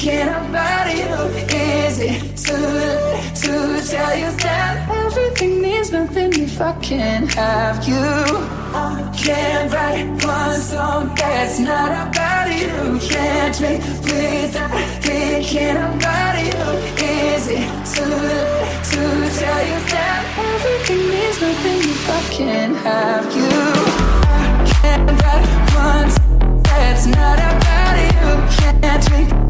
thinking about you. Is it to tell you that everything means nothing if I can't have you? I can't write one song that's not about you. Can't drink without thinking about you. Is it too to tell you that everything means nothing if I can't have you? I can't write one song that's not about you. Can't drink.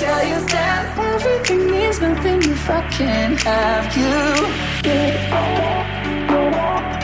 tell you that everything means nothing if I can't have you. Yeah.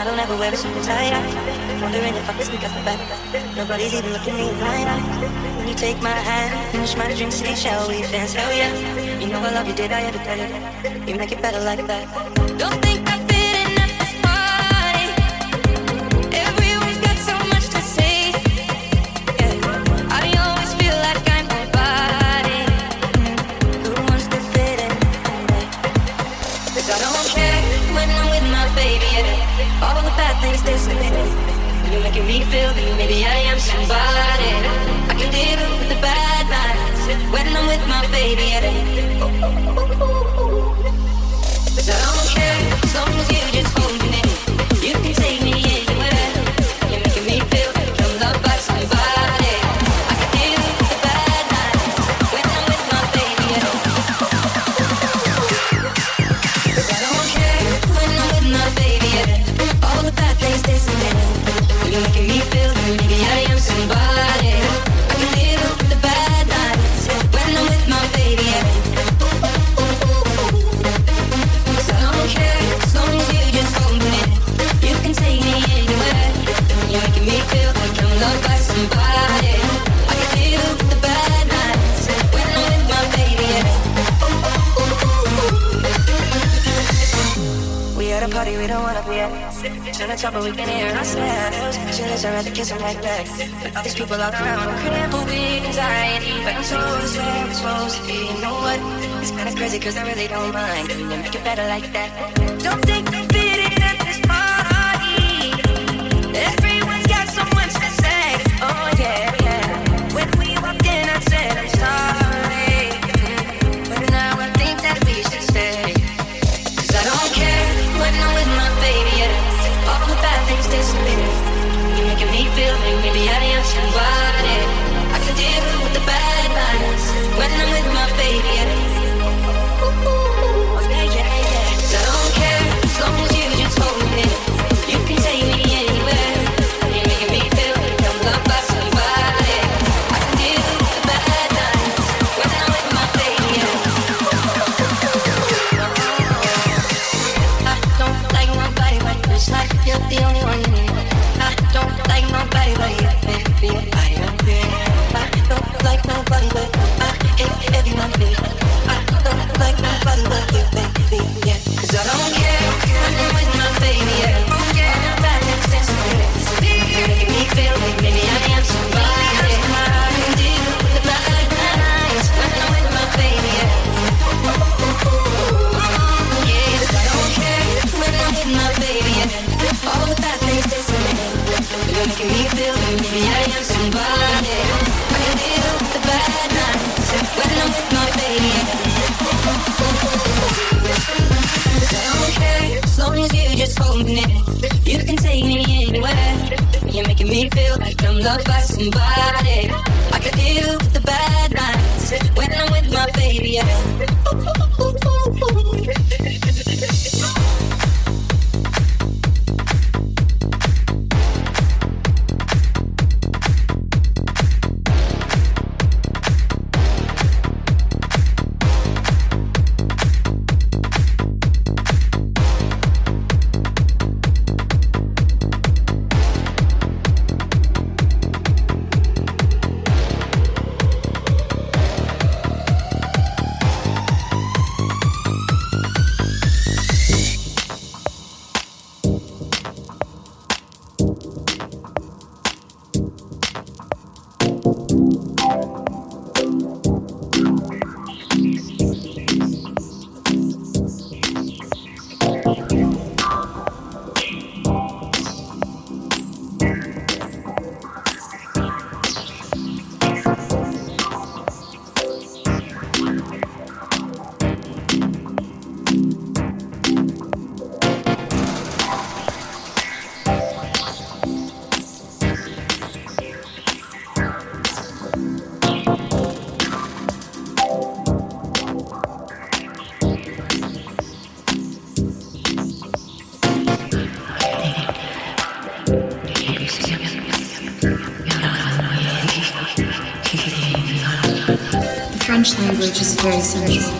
I don't ever wear a super tight. Wondering if I can sneak out the back. Nobody's even looking me in my eye. When you take my hand, finish my drink, say, shall we dance? Hell yeah. You know I love you, did I ever tell you? You make it better like that. making me feel that maybe I am somebody. I can deal with the bad nights when I'm with my baby. Trying to talk, but we can hear ourselves. smiles. She lives, I'd rather kiss her right back. But all these people all around cripple with anxiety. But I'm so sad, I'm supposed to be. You know what? It's kinda crazy, cause I really don't mind. Can You make it better like that. Don't think. very serious.